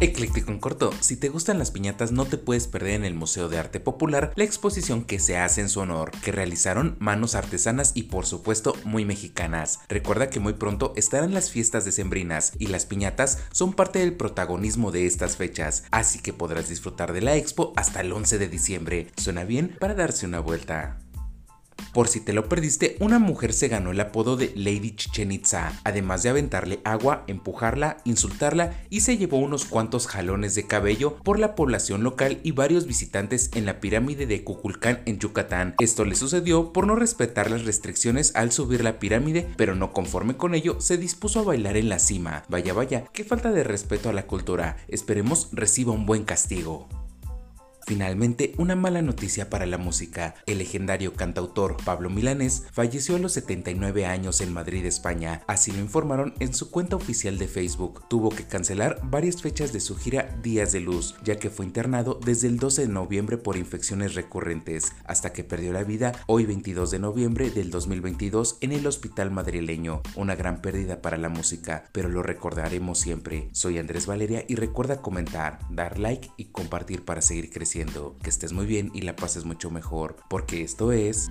Ecléctico en corto, si te gustan las piñatas no te puedes perder en el Museo de Arte Popular la exposición que se hace en su honor, que realizaron manos artesanas y por supuesto muy mexicanas. Recuerda que muy pronto estarán las fiestas decembrinas y las piñatas son parte del protagonismo de estas fechas, así que podrás disfrutar de la expo hasta el 11 de diciembre. Suena bien para darse una vuelta. Por si te lo perdiste, una mujer se ganó el apodo de Lady Chichen Itza, además de aventarle agua, empujarla, insultarla y se llevó unos cuantos jalones de cabello por la población local y varios visitantes en la pirámide de Cuculcán en Yucatán. Esto le sucedió por no respetar las restricciones al subir la pirámide, pero no conforme con ello, se dispuso a bailar en la cima. Vaya vaya, qué falta de respeto a la cultura. Esperemos reciba un buen castigo. Finalmente, una mala noticia para la música. El legendario cantautor Pablo Milanés falleció a los 79 años en Madrid, España. Así lo informaron en su cuenta oficial de Facebook. Tuvo que cancelar varias fechas de su gira Días de Luz, ya que fue internado desde el 12 de noviembre por infecciones recurrentes, hasta que perdió la vida hoy 22 de noviembre del 2022 en el hospital madrileño. Una gran pérdida para la música, pero lo recordaremos siempre. Soy Andrés Valeria y recuerda comentar, dar like y compartir para seguir creciendo que estés muy bien y la pases mucho mejor, porque esto es...